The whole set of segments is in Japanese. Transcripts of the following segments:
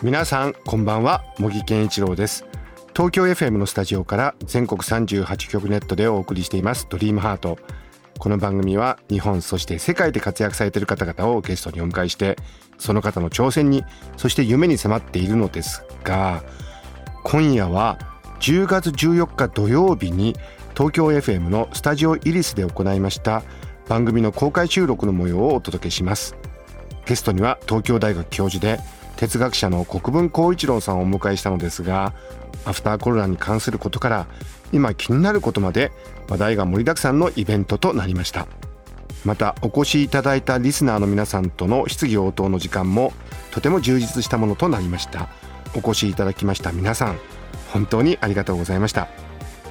皆さんこんばんは茂木健一郎です。東京 FM のスタジオから全国38局ネットでお送りしていますドリームハート。この番組は日本そして世界で活躍されている方々をゲストにお迎えしてその方の挑戦にそして夢に迫っているのですが今夜は10月14日土曜日に東京 FM のスタジオイリスで行いました番組の公開収録の模様をお届けします。ゲストには東京大学教授で哲学者の国分光一郎さんをお迎えしたのですがアフターコロナに関することから今気になることまで話題が盛りだくさんのイベントとなりました。またお越しいただいたリスナーの皆さんとの質疑応答の時間もとても充実したものとなりました。お越しいただきました皆さん本当にありがとうございました。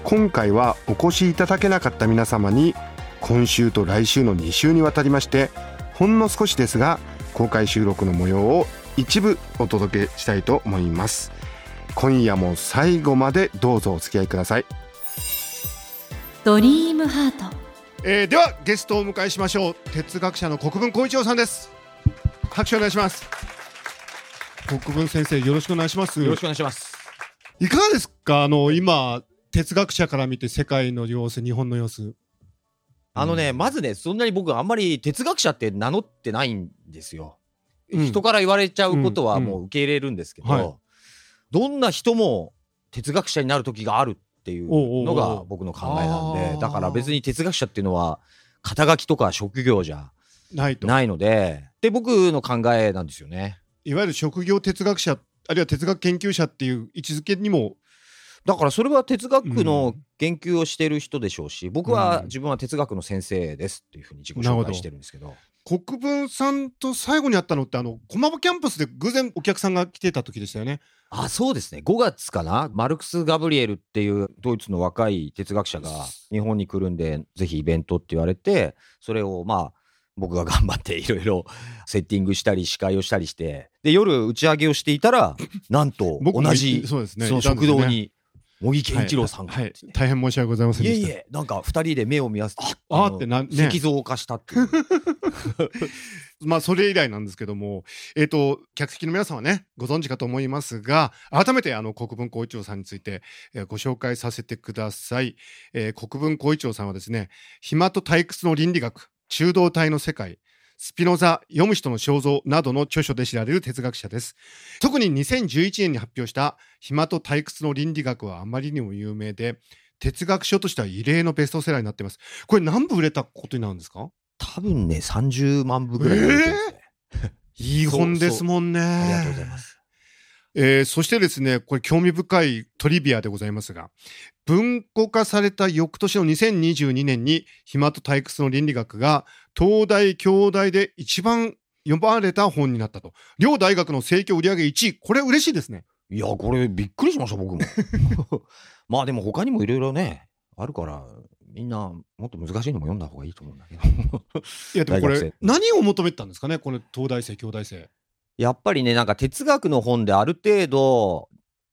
今回はお越しいただけなかった皆様に今週と来週の2週にわたりましてほんの少しですが公開収録の模様を一部お届けしたいと思います。今夜も最後までどうぞお付き合いください、ドリームハート。えーではゲストをお迎えしましょう。哲学者の国分光一郎さんです。拍手お願いします。国分先生よろしくお願いします。よろしくお願いします。いかがですか？あの今哲学者から見て世界の様子日本の様子。あのね、まずね、そんなに僕あんまり哲学者って名乗ってないんですよ。うん。人から言われちゃうことはうん。もう受け入れるんですけど、はい。どんな人も哲学者になる時があるっていうのが僕の考えなんあで、ー。だから別に哲学者っていうのは肩書きとか職業じゃないと。ないので、で僕の考えなんですよね。いわゆる職業哲学者あるいは哲学研究者っていう位置づけにもだからそれは哲学の研究をしてる人でしょうし、僕は自分は哲学の先生ですっていうふうに自己紹介してるんですけど。国分さんと最後に会ったのってあの駒場キャンパスで偶然お客さんが来てた時でしたよね。あそうですね。5月かな？マルクス・ガブリエルっていうドイツの若い哲学者が日本に来るんでぜひイベントって言われてそれをまあ僕が頑張って いろいろセッティングしたり司会をしたりしてで夜打ち上げをしていたら なんと同じそうですねその食堂に茂木健一郎さんが、はいはい大変申し訳ございませんいえでした。いえなんか2人で目を見合わせてああのってなんね。石像化したっていう まあそれ以来なんですけどもえっ、と客席の皆さんはねご存知かと思いますが改めてあの国分光一郎さんについて、えーご紹介させてください、えー国分光一郎さんはですね暇と退屈の倫理学中道体の世界スピノザ読む人の肖像などの著書で知られる哲学者です。特に2011年に発表した暇と退屈の倫理学はあまりにも有名で哲学書としては異例のベストセラーになっています。これ何部売れたことになるんですか？多分ね30万部ぐらい売れてるんですね、いい本ですもんね。ありがとうございますえーそしてですね、これ興味深いトリビアでございますが、文庫化された翌年の2022年に、暇と退屈の倫理学が、東大、京大で一番読まれた本になったと。両大学の盛況売上1位。これ嬉しいですね。いや、これびっくりしました、僕も。まあでも他にもいろいろね、あるから、みんなもっと難しいのも読んだ方がいいと思うんだけど。いや、でもこれ何を求めてたんですかね？この東大生、京大生。やっぱりね、なんか哲学の本である程度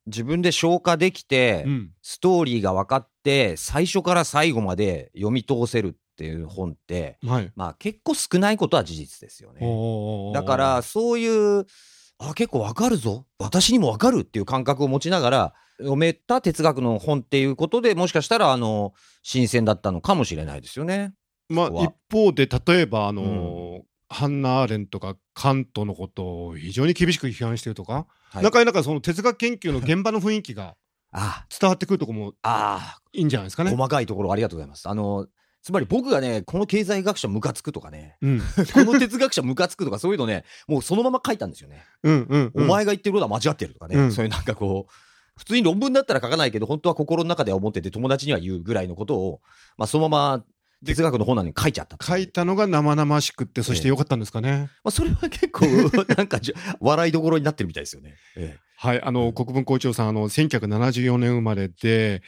自分で消化できて、うん。ストーリーが分かって、最初から最後まで読み通せるっていう本って、はい。まあ結構少ないことは事実ですよね。だから、そういう、あ、結構わかるぞ。私にもわかるっていう感覚を持ちながら、読めた哲学の本っていうことでもしかしたら、あの、新鮮だったのかもしれないですよね。まあ、一方で、例えば、あのーハンナ・アーレンとかカントのことを非常に厳しく批判してるとか、はいなかなかその哲学研究の現場の雰囲気が あ伝わってくるところもあいいんじゃないですかね。細かいところありがとうございます。あの、つまり僕がね、この経済学者ムカつくとかね、うん、この哲学者ムカつくとかそういうのね、もうそのまま書いたんですよね。うん、うん、うん。お前が言ってることは間違ってるとかね、うんそういうなんかこう、普通に論文だったら書かないけど、本当は心の中では思ってて友達には言うぐらいのことを、まあそのまま哲学の本なのに書いちゃった。書いたのが生々しくって、そしてよかったんですかね。まあ、それは結構なんかじゃ笑いどころになってるみたいですよね。ええ。はい、あの、国分校長さん、あの、1974年生まれで、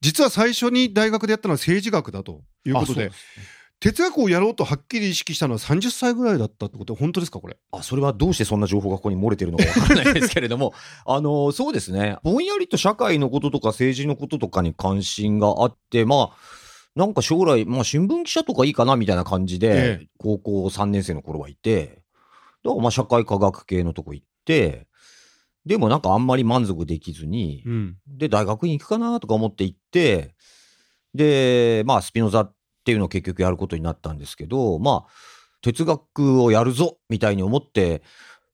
実は最初に大学でやったのは政治学だということで、あそう。す哲学をやろうとはっきり意識したのは30歳ぐらいだったってこと本当ですかこれ？あ、それはどうしてそんな情報がここに漏れてるのかわからないですけれども、あの、そうですね。ぼんやりと社会のこととか政治のこととかに関心があって、まあ、なんか将来、まあ新聞記者とかいいかなみたいな感じで、ええ高校3年生の頃はいて、だからまあ社会科学系のとこ行って、でもなんかあんまり満足できずに、うん。で、大学院行くかなとか思って行って、で、まあ、スピノザっていうのを結局やることになったんですけど、まあ、哲学をやるぞみたいに思って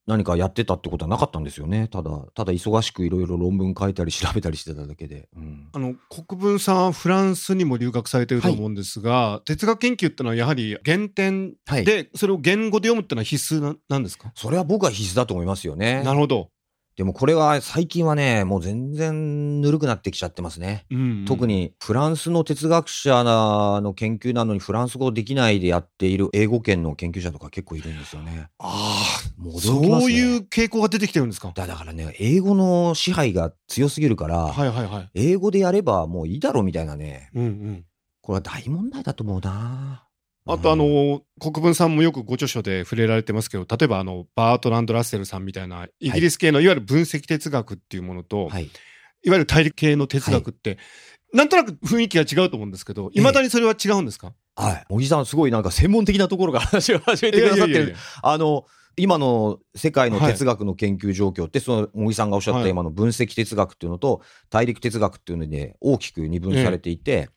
何かやってたってことはなかったんですよね。ただ、ただ忙しくいろいろ論文書いたり調べたりしてただけで。うんあの、国分さんはフランスにも留学されてると思うんですが、哲学研究ってのはやはり原点はい。で、それを言語で読むってのは必須ななんですか？それは僕は必須だと思いますよね。なるほど。でもこれは最近はね、もう全然ぬるくなってきちゃってますね。うん特。にフランスの哲学者の研究なのにフランス語できないでやっている英語圏の研究者とか結構いるんですよね。あもうあ、驚きますねそういう傾向が出てきてるんですか？だだからね、英語の支配が強すぎるから、はいはいはい。英語でやればもういいだろうみたいなね、うんうん。これは大問題だと思うな。あとあうん、の、国分さんもよくご著書で触れられてますけど、例えばあの、バートランド・ラッセルさんみたいな、イギリス系のいわゆる分析哲学っていうものと、はい。いわゆる大陸系の哲学って、なんとなく雰囲気が違うと思うんですけど、いまだにそれは違うんですか、はい。茂木さん、すごいなんか専門的なところから話を始めてくださってる。あの、今の世界の哲学の研究状況って、その茂木さんがおっしゃったはい。今の分析哲学っていうのと大陸哲学っていうので大きく二分されていて、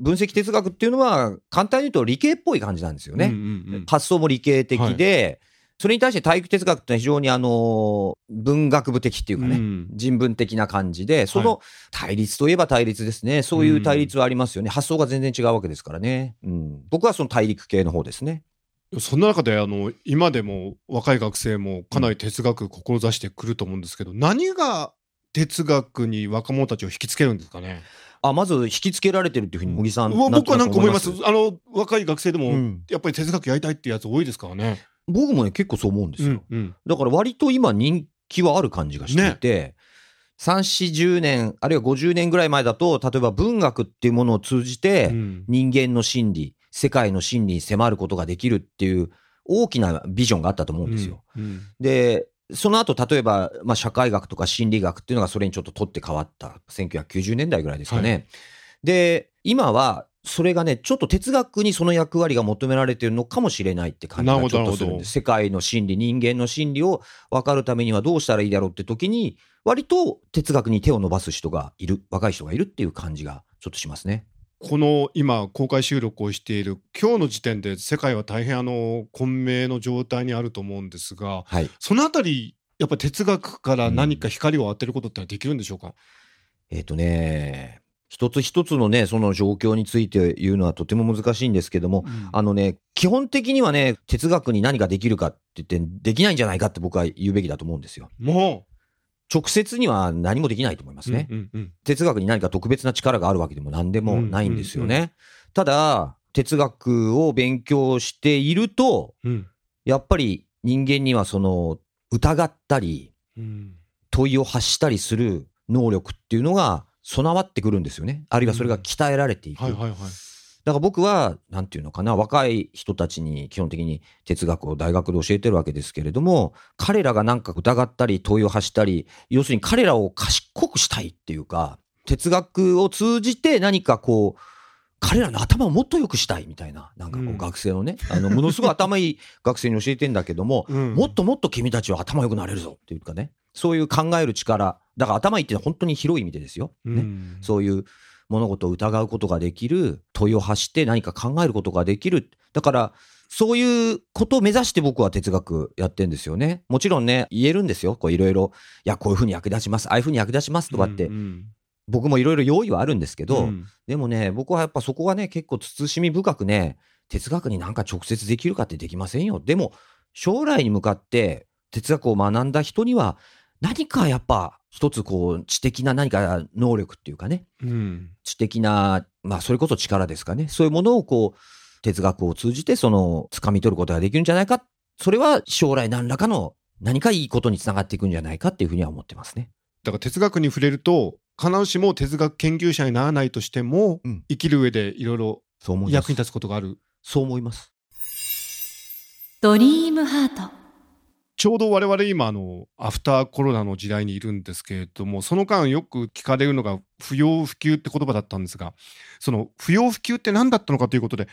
分析哲学っていうのは簡単に言うと理系っぽい感じなんですよね。うんうんうん発想も理系的で、それに対して体育哲学ってのは非常にあの文学部的っていうかね、うん人文的な感じで、その対立といえば対立ですね。そういう対立はありますよね。発想が全然違うわけですからね。うん、僕はその大陸系の方ですね。そんな中であの今でも若い学生もかなり哲学志してくると思うんですけど、何が哲学に若者たちを引きつけるんですかね？あ、まず引きつけられてるっていうふうに茂木さん、僕はなんか思います。あの若い学生でも、うんやっぱり哲学やりたいってやつ多いですからね。僕もね、結構そう思うんですよ。うんだから割と今人気はある感じがしていて、3、40年、あるいは50年ぐらい前だと、例えば文学っていうものを通じて、うん人間の心理、世界の心理に迫ることができるっていう大きなビジョンがあったと思うんですよ。うんで、その後、例えば、まあ、社会学とか心理学っていうのがそれにちょっと取って変わった。1990年代ぐらいですかね。はで、今は、それがね、ちょっと哲学にその役割が求められているのかもしれないって感じがちょっとするんです。世界の心理、人間の心理を分かるためにはどうしたらいいだろうって時に、割と哲学に手を伸ばす人がいる、若い人がいるっていう感じがちょっとしますね。この今公開収録をしている今日の時点で世界は大変あの混迷の状態にあると思うんですがはい。そのあたりやっぱり哲学から何か光を当てることってできるんでしょうか、えっ、とね、一つ一つのね、その状況について言うのはとても難しいんですけども、うんあのね、基本的にはね、哲学に何ができるかって言って、できないんじゃないかって僕は言うべきだと思うんですよ。も直接には何もできないと思いまう、すね。うんうんうん哲学に何か特別な力があるわけでも何でもないんですよね。ただ、哲学を勉強していると、うんやっぱり人間にはその疑ったり、うん問いを発したりする能力っていうのが備わってくるんですよね。あるいはそれが鍛えられていく。はいはいはいだから僕は、なんていうのかな、若い人たちに基本的に哲学を大学で教えてるわけですけれども、彼らがなんか疑ったり問いを発したり、要するに彼らを賢くしたいっていうか、哲学を通じて何かこう、彼らの頭をもっと良くしたいみたいな、なんかこうんう学生のね、あの、ものすごい頭いい学生に教えてんだけども、うんもっともっと君たちは頭良くなれるぞっていうかね、そういう考える力、だから頭いいって本当に広い意味でですよ。ね。うんそういう物事を疑うことができる、問いを発して何か考えることができる。だから、そういうことを目指して僕は哲学やってんですよね。もちろんね、言えるんですよ。こういろいろ、いや、こういうふうに役立ちます。ああいうふうに役立ちますとかって、うん僕もいろいろ用意はあるんですけど、うんでもね、僕はやっぱそこがね、結構慎み深くね、哲学になんか直接できるかってできませんよ。でも、将来に向かって哲学を学んだ人には、何かやっぱ一つこう知的な何か能力っていうかね、うん知的な、まあそれこそ力ですかね。そういうものをこう、哲学を通じてその、掴み取ることができるんじゃないか。それは将来何らかの何かいいことにつながっていくんじゃないかっていうふうには思ってますね。だから哲学に触れると必ずしも哲学研究者にならないとしても、うん生きる上でいろいろそう思います。役に立つことがあるそう思います。ドリームハートちょうど我々今あのアフターコロナの時代にいるんですけれどもその間よく聞かれるのが不要不急って言葉だったんですがその不要不急って何だったのかということで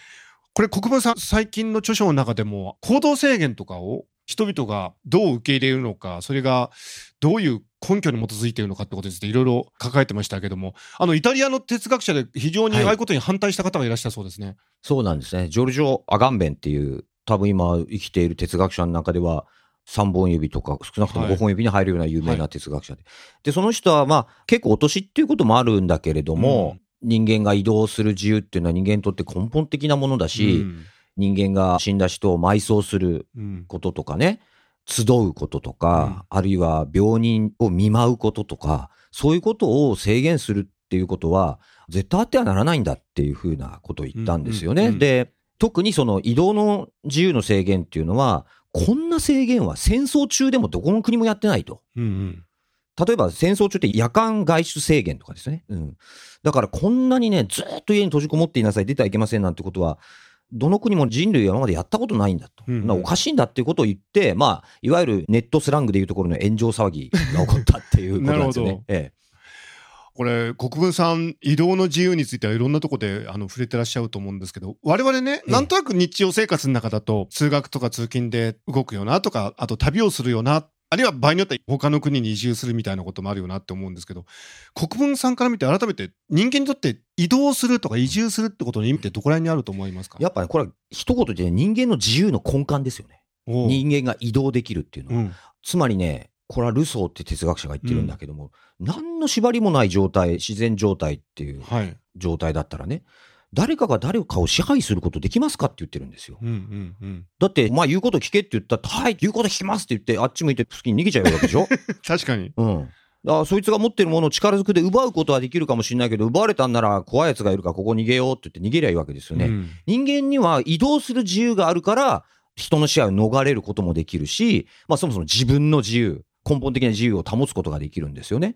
これ国分さん最近の著書の中でも行動制限とかを人々がどう受け入れるのかそれがどういう根拠に基づいているのかってことについていろいろ書かれてましたけどもあのイタリアの哲学者で非常にああいうことに反対した方がいらっしゃるそうですね。そうなんですね。ジョルジョ・アガンベンっていう、多分今生きている哲学者の中では、3本指とか少なくともはい。5本指に入るような有名な哲学者で。で、その人はまあ結構お年っていうこともあるんだけれども、人間が移動する自由っていうのは人間にとって根本的なものだし、うん。人間が死んだ人を埋葬するうんこととかね、集うこととか、あるいは病人を見舞うこととか、そういうことを制限するっていうことは、絶対あってはならないんだっていうふうなことを言ったんですよね。うんうんうん。で、特にその移動の自由の制限っていうのは、こんな制限は戦争中でもどこの国もやってないと。うんうん例えば戦争中って夜間外出制限とかですね。うん。だからこんなにね、ずっと家に閉じこもっていなさい、出てはいけませんなんてことは、どの国も人類は今までやったことないんだと。うんうんなおかしいんだっていうことを言って、まあ、いわゆるネットスラングでいうところの炎上騒ぎが起こったっていうことなんですよ。ねえこれ国分さん移動の自由についてはいろんなところであの触れてらっしゃると思うんですけど我々ね、ええなんとなく日常生活の中だと通学とか通勤で動くよなとかあと旅をするよなあるいは場合によっては他の国に移住するみたいなこともあるよなって思うんですけど国分さんから見て改めて人間にとって移動するとか移住するってことの意味ってどこら辺にあると思いますか？えやっぱりこれは一言で、ね、人間の自由の根幹ですよね。人間が移動できるっていうのは。うんつまりね、これはルソーって哲学者が言ってるんだけども、何の縛りもない状態、自然状態っていうはい。状態だったらね、誰かが誰かを支配することできますかって言ってるんですよ。うんうんうん。だって、まあ言うこと聞けって言ったら、はい、言うこと聞きますって言って、あっち向いて好きに逃げちゃうわけでしょ？確かに。うん。だからそいつが持ってるものを力ずくで奪うことはできるかもしれないけど、奪われたんなら怖い奴がいるからここ逃げようって言って逃げりゃいいわけですよね。うん。人間には移動する自由があるから、人の支配を逃れることもできるし、まあそもそも自分の自由、根本的な自由を保つことができるんですよね。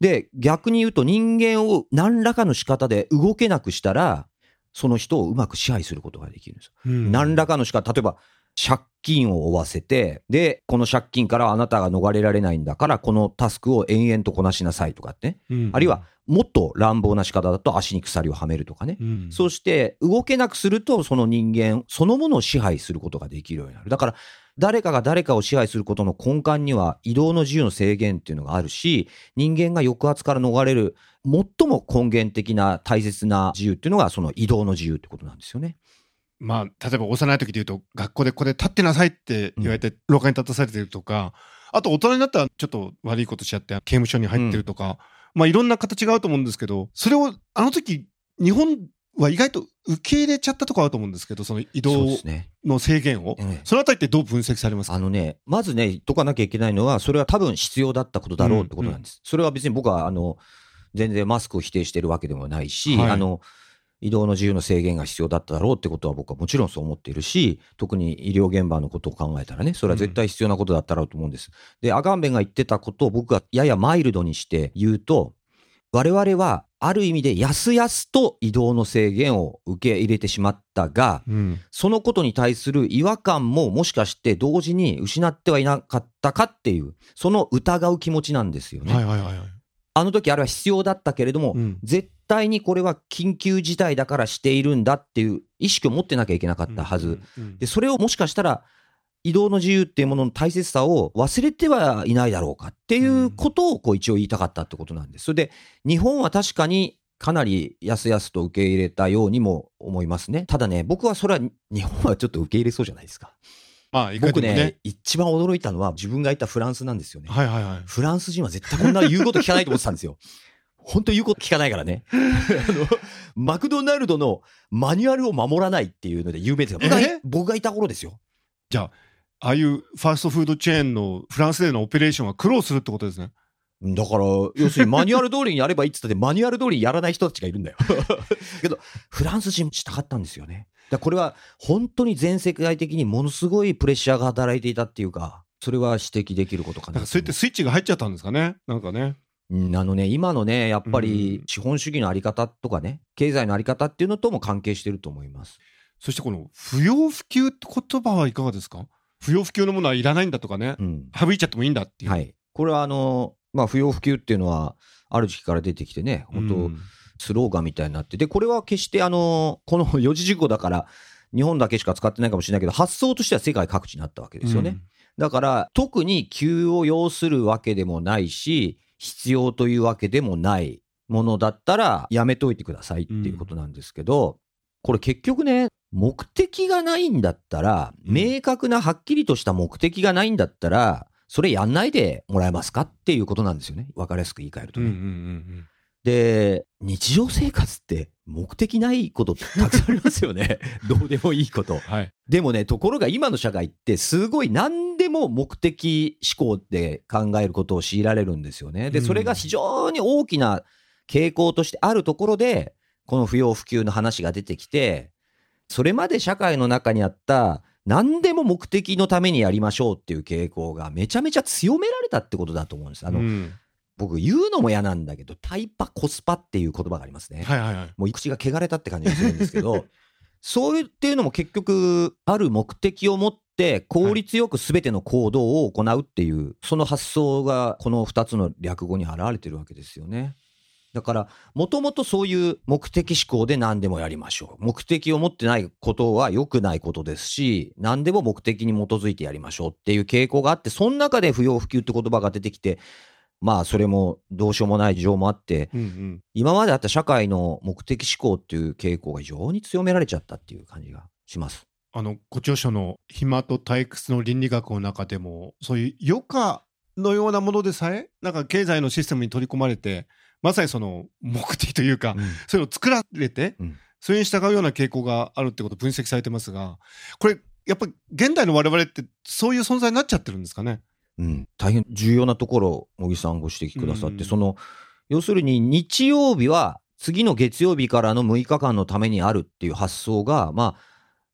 で、逆に言うと人間を何らかの仕方で動けなくしたら、その人をうまく支配することができるんですよ。うん何らかの仕方、例えば借金を負わせて、で、この借金からあなたが逃れられないんだから、このタスクを延々とこなしなさいとかってね。うんあるいは、もっと乱暴な仕方だと足に鎖をはめるとかね。うんそして、動けなくすると、その人間そのものを支配することができるようになる。だから、誰かが誰かを支配することの根幹には、移動の自由の制限っていうのがあるし、人間が抑圧から逃れる、最も根源的な大切な自由っていうのが、その移動の自由ってことなんですよね。まあ、例えば幼い時で言うと、学校でここで立ってなさいって言われて、廊下に立たされてるとか、あと大人になったらちょっと悪いことしちゃって刑務所に入ってるとか、まあいろんな形があると思うんですけど、それをあの時、日本は意外と受け入れちゃったとこあると思うんですけど、その移動。の制限を。ええそのあたりってどう分析されますか？あのね、まずね、言っとかなきゃいけないのは、それは多分必要だったことだろうってことなんです。それは別に僕は、あの、全然マスクを否定してるわけでもないし、はいあの、移動の自由の制限が必要だっただろうってことは僕はもちろんそう思っているし、特に医療現場のことを考えたらね、それは絶対必要なことだったろうと思うんです。で、アガンベンが言ってたことを僕がややマイルドにして言うと、我々はある意味でやすやすと移動の制限を受け入れてしまったが、うん。そのことに対する違和感ももしかして同時に失ってはいなかったかっていう、その疑う気持ちなんですよね。はいはいはいはい。あの時あれは必要だったけれども、うん絶対にこれは緊急事態だからしているんだっていう意識を持ってなきゃいけなかったはず。うんうんで、それをもしかしたら移動の自由っていうものの大切さを忘れてはいないだろうかっていうことをこう一応言いたかったってことなんです。それで、日本は確かにかなりやすやすと受け入れたようにも思いますね。ただね、僕はそれは日本はちょっと受け入れそうじゃないですか。まあ、意外と僕ねね。一番驚いたのは自分がいたフランスなんですよね。はいはいはい。フランス人は絶対こんな言うこと聞かないと思ってたんですよ。本当言うこと聞かないからね。あの、マクドナルドのマニュアルを守らないっていうので有名ですが、僕がえ？僕がいた頃ですよ。じゃあ、ああいうファーストフードチェーンのフランスでのオペレーションは苦労するってことですね。だから、要するにマニュアル通りにやればいいって言ったって、マニュアル通りにやらない人たちがいるんだよ。けど、フランス人もしたかったんですよね。だこれは本当に全世界的にものすごいプレッシャーが働いていたっていうか、それは指摘できることかなそうやってスイッチが入っちゃったんですかねなんかねうんあのね、今のね、やっぱうりん資本主義のあり方とかね、経済のあり方っていうのとも関係してると思います。そしてこの不要不急って言葉はいかがですか？不要不急のものはいらないんだとかねうん。省いちゃってもいいんだっていうはい。これはあの、まあ、不要不急っていうのは、ある時期から出てきてね、本当、うんスローガンみたいになって、で、これは決してあの、この 四字熟語だから、日本だけしか使ってないかもしれないけど、発想としては世界各地にあったわけですよね。だから、特に急を要するわけでもないし、必要というわけでもないものだったら、やめといてくださいっていうことなんですけど、これ結局ね、目的がないんだったら、うん明確なはっきりとした目的がないんだったら、それやんないでもらえますかっていうことなんですよね。わかりやすく言い換えるとうんうんね。うんで、日常生活って目的ないことってたくさんありますよね。どうでもいいことうん。はいでもね、ところが今の社会ってすごい何でも目的思考で考えることを強いられるんですよね。で、うんそれが非常に大きな傾向としてあるところで、この不要不急の話が出てきて、それまで社会の中にあった何でも目的のためにやりましょうっていう傾向がめちゃめちゃ強められたってことだと思うんです。あの、うん僕言うのも嫌なんだけど、タイパコスパっていう言葉がありますね。はいはいはいもう口が汚れたって感じがするんですけど、そういうっていうのも結局、ある目的を持って、効率よく全ての行動を行うっていう、その発想がこの2つの略語に現れてるわけですよね。だから、もともとそういう目的思考で何でもやりましょう。目的を持ってないことは良くないことですし、何でも目的に基づいてやりましょうっていう傾向があって、その中で不要不急って言葉が出てきて、まあ、それもどうしようもない事情もあって、うんうん今まであった社会の目的思考っていう傾向が非常に強められちゃったっていう感じがします。あのご著書の「暇と退屈の倫理学」の中でもそういう余暇のようなものでさえなんか経済のシステムに取り込まれてまさにその目的というか、そういうのを作られて、うん。それに従うような傾向があるってことを分析されてますがこれやっぱ現代の我々ってそういう存在になっちゃってるんですかね？うん、大変重要なところを茂木さんご指摘くださって、うん。その要するに日曜日は次の月曜日からの6日間のためにあるっていう発想が、まあ、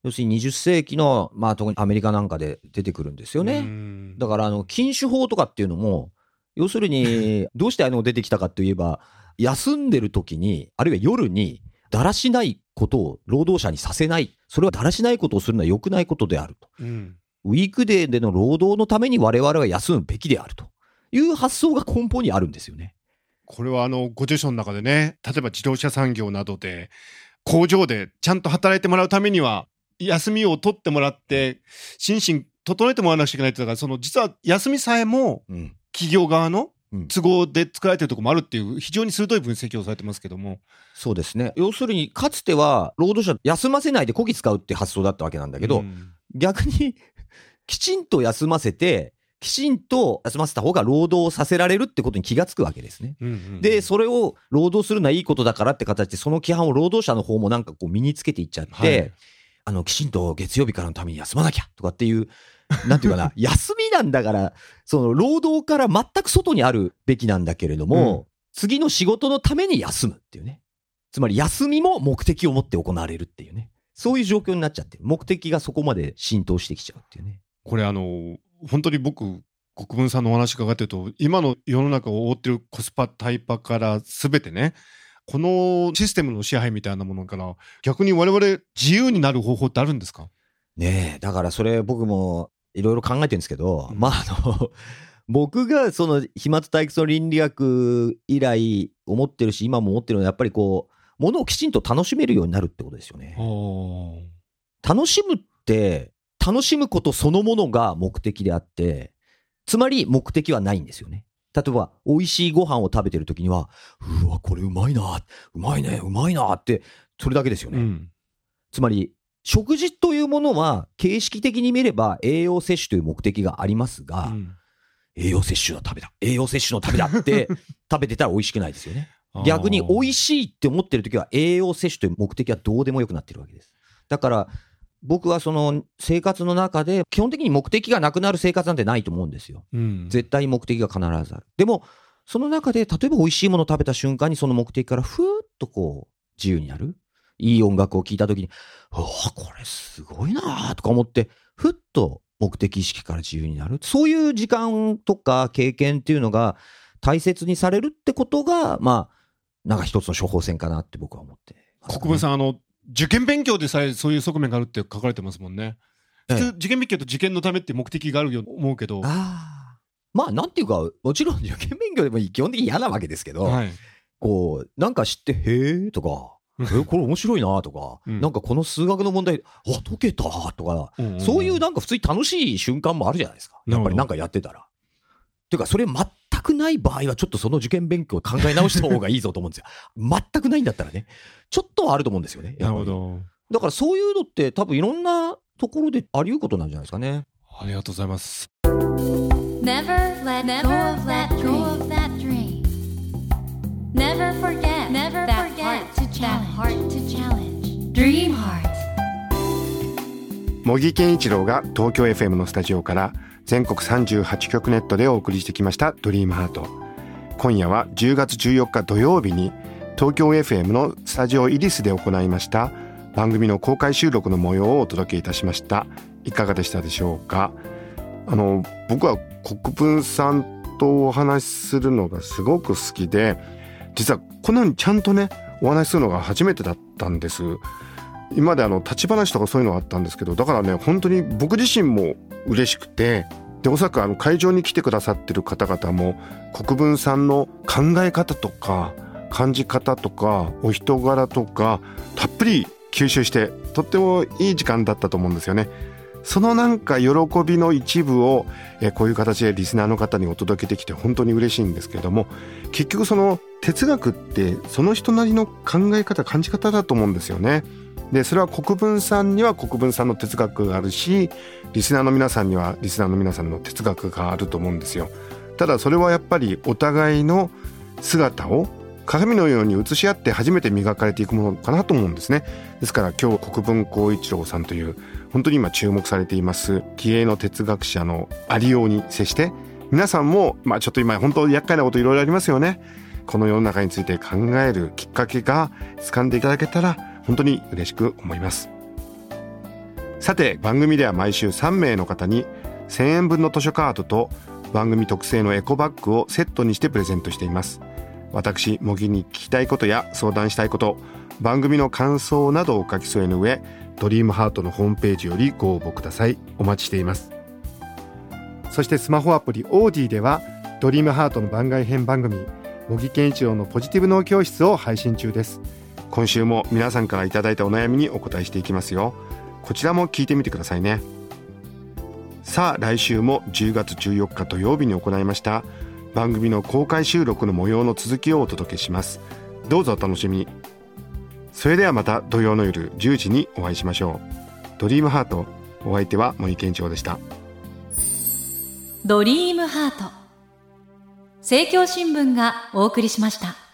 要するに20世紀の、まあ、特にアメリカなんかで出てくるんですよね。うん。だからあの禁酒法とかっていうのも要するに どうしてあの出てきたかといえば休んでる時にあるいは夜にだらしないことを労働者にさせない。それはだらしないことをするのは良くないことであると。うん。ウィークデーでの労働のために我々は休むべきであると。いう発想が根本にあるんですよね。これはあのご著書の中でね例えば自動車産業などで工場でちゃんと働いてもらうためには休みを取ってもらって心身整えてもらわなくちゃいけないってだからその実は休みさえもうん企業側のうん。都合で作られてるところもあるっていう非常に鋭い分析をされてますけども、そうですね。要するにかつては労働者休ませないでこき使うって発想だったわけなんだけど、うん。逆に きちんと休ませてきちんと休ませた方が労働をさせられるってことに気がつくわけですね。うんうんでそれを労働するのはいいことだからって形でその規範を労働者の方もなんかこう身につけていっちゃって、はい。あのきちんと月曜日からのために休まなきゃとかっていう なんていうかな休みなんだからその労働から全く外にあるべきなんだけれども、次の仕事のために休むっていうね。つまり休みも目的を持って行われるっていうね。そういう状況になっちゃって目的がそこまで浸透してきちゃうっていうね。これあの本当に僕国分さんのお話伺ってると今の世の中を覆ってるコスパタイパから全てねこのシステムの支配みたいなものから逆に我々自由になる方法ってあるんですか？ねえ、だからそれ僕もいろいろ考えてるんですけど、うんまああの、僕がその飛沫退屈の倫理学以来思ってるし、今も思ってるのはやっぱりこう、ものをきちんと楽しめるようになるってことですよね。楽しむって、楽しむことそのものが目的であって、つまり目的はないんですよね。例えば、美味しいご飯を食べてる時には、うわ、これうまいな、うまいね、うまいなって、それだけですよね。うんつまり、食事というものは、形式的に見れば栄養摂取という目的がありますが、栄養摂取のためだ、栄養摂取のためだって 食べてたら美味しくないですよね。逆に美味しいって思ってる時は栄養摂取という目的はどうでもよくなってるわけです。だから、僕はその生活の中で基本的に目的がなくなる生活なんてないと思うんですよ。うん絶対目的が必ずある。でも、その中で例えば美味しいものを食べた瞬間にその目的からふーっとこう自由になる。いい音楽を聴いた時に、うわ、これすごいなーとか思って、ふっと目的意識から自由になる。そういう時間とか経験っていうのが大切にされるってことが、まあ、なんか一つの処方箋かなって僕は思ってね、国分さん、あの、受験勉強でさえそういう側面があるって書かれてますもんね。普ええ通、受験勉強と受験のためって目的があるように思うけど。ああ。まあ、なんていうか、もちろん受験勉強でも基本的に嫌なわけですけど、はい。こう、なんか知って、へえとか、え、これ面白いなとか、うんなんかこの数学の問題、あ、解けたとか、んんんそういうなんか普通に楽しい瞬間もあるじゃないですか。やっぱりなんかやってたら。ていうか、それ全くない場合は、ちょっとその受験勉強考え直した方がいいぞと思うんですよ。全くないんだったらね。ちょっとはあると思うんですよね。やっぱりなるほど。だからそういうのって多分いろんなところであり得ることなんじゃないですかね。ありがとうございます。Never let go of that dream. Never forget that challenge. Dream heart. 茂木健一郎が東京 FM のスタジオから全国38局ネットでお送りしてきました「ドリームハート今夜は10月14日土曜日に東京 FM のスタジオイリスで行いました番組の公開収録の模様をお届けいたしました。いかがでしたでしょうか？あの僕は国分さんとお話しするのがすごく好きで実はこんなにちゃんとねお話しするのが初めてだったんです今まであの立ち話とかそういうのがあったんですけどだからね本当に僕自身も嬉しくてでおそらくあの会場に来てくださってる方々も国分さんの考え方とか感じ方とかお人柄とかたっぷり吸収してとってもいい時間だったと思うんですよね。そのなんか喜びの一部をこういう形でリスナーの方にお届けできて本当に嬉しいんですけれども結局その哲学ってその人なりの考え方感じ方だと思うんですよね。でそれは国分さんには国分さんの哲学があるしリスナーの皆さんにはリスナーの皆さんの哲学があると思うんですよ。ただそれはやっぱりお互いの姿を鏡のように映し合って初めて磨かれていくものかなと思うんですね。ですから今日国分光一郎さんという本当に今注目されています気鋭の哲学者のありように接して皆さんもまあちょっと今本当厄介なこといろいろありますよね。この世の中について考えるきっかけが掴んでいただけたら本当に嬉しく思います。さて番組では毎週3名の方に1000円分の図書カードと番組特製のエコバッグをセットにしてプレゼントしています。私模擬に聞きたいことや相談したいこと番組の感想などを書き添えの上ドリームハートのホームページよりご応募ください。お待ちしています。そしてスマホアプリオーディではドリームハートの番外編番組模擬健一郎のポジティブ脳教室を配信中です。今週も皆さんからいただいたお悩みにお答えしていきますよ。こちらも聞いてみてくださいね。さあ来週も10月14日土曜日に行いました番組の公開収録の模様の続きをお届けします。どうぞお楽しみに。それではまた土曜の夜10時にお会いしましょう。ドリームハートお相手は森健長でした。ドリームハート。政教新聞がお送りしました。